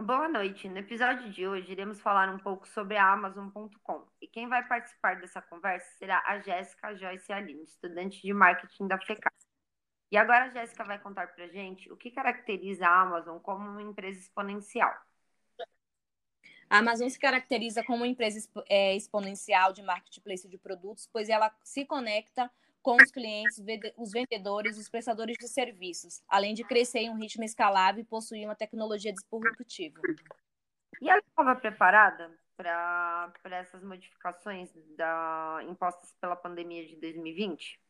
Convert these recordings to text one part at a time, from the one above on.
Boa noite. No episódio de hoje, iremos falar um pouco sobre a Amazon.com. E quem vai participar dessa conversa será a Jéssica Joyce Aline, estudante de marketing da FECAP. E agora a Jéssica vai contar para gente o que caracteriza a Amazon como uma empresa exponencial. A Amazon se caracteriza como uma empresa é, exponencial de marketplace de produtos, pois ela se conecta com os clientes, os vendedores e os prestadores de serviços, além de crescer em um ritmo escalável e possuir uma tecnologia disruptiva. E ela estava preparada para essas modificações da, impostas pela pandemia de 2020?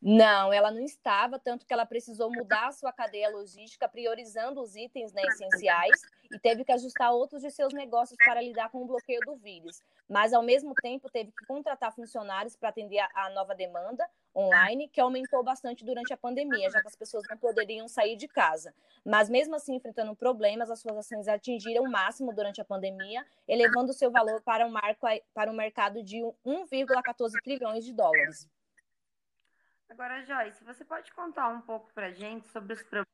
Não, ela não estava, tanto que ela precisou mudar a sua cadeia logística, priorizando os itens né, essenciais e teve que ajustar outros de seus negócios para lidar com o bloqueio do vírus. Mas, ao mesmo tempo, teve que contratar funcionários para atender a nova demanda online, que aumentou bastante durante a pandemia, já que as pessoas não poderiam sair de casa. Mas, mesmo assim, enfrentando problemas, as suas ações atingiram o máximo durante a pandemia, elevando seu valor para um, marco, para um mercado de 1,14 trilhões de dólares. Agora, Joyce, você pode contar um pouco para a gente sobre os problemas,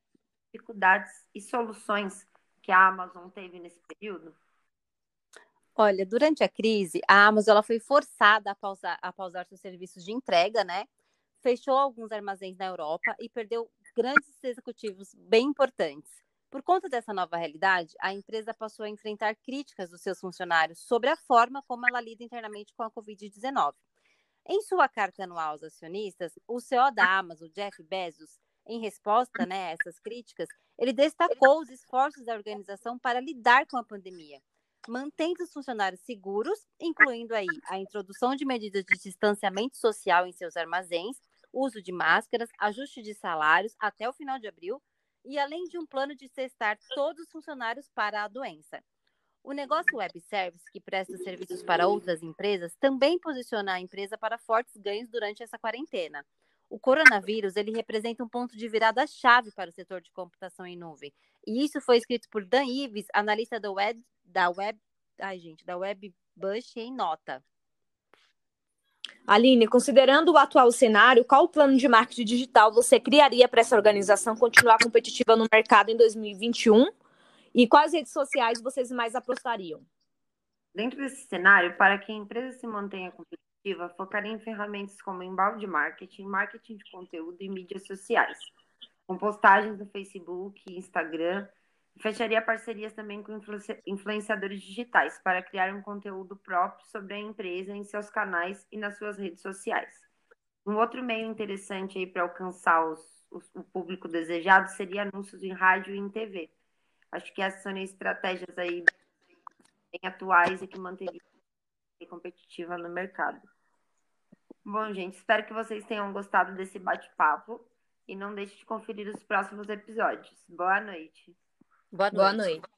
dificuldades e soluções que a Amazon teve nesse período? Olha, durante a crise, a Amazon ela foi forçada a pausar, a pausar seus serviços de entrega, né? Fechou alguns armazéns na Europa e perdeu grandes executivos bem importantes. Por conta dessa nova realidade, a empresa passou a enfrentar críticas dos seus funcionários sobre a forma como ela lida internamente com a Covid-19. Em sua carta anual aos acionistas, o CEO da Amazon, Jeff Bezos, em resposta né, a essas críticas, ele destacou os esforços da organização para lidar com a pandemia, mantendo os funcionários seguros, incluindo aí a introdução de medidas de distanciamento social em seus armazéns, uso de máscaras, ajuste de salários até o final de abril, e além de um plano de testar todos os funcionários para a doença. O negócio web service, que presta serviços para outras empresas, também posiciona a empresa para fortes ganhos durante essa quarentena. O coronavírus ele representa um ponto de virada-chave para o setor de computação em nuvem. E isso foi escrito por Dan Ives, analista da web, da web, ai gente, da WebBush em nota. Aline, considerando o atual cenário, qual plano de marketing digital você criaria para essa organização continuar competitiva no mercado em 2021 e quais redes sociais vocês mais apostariam? Dentro desse cenário, para que a empresa se mantenha competitiva, focaria em ferramentas como embalde marketing, marketing de conteúdo e mídias sociais, com postagens no Facebook, Instagram, fecharia parcerias também com influenciadores digitais para criar um conteúdo próprio sobre a empresa em seus canais e nas suas redes sociais. Um outro meio interessante aí para alcançar os, os, o público desejado seria anúncios em rádio e em TV Acho que essas são estratégias aí bem atuais e que manteriam competitiva no mercado. Bom, gente, espero que vocês tenham gostado desse bate-papo e não deixe de conferir os próximos episódios. Boa noite. Boa noite. Boa noite.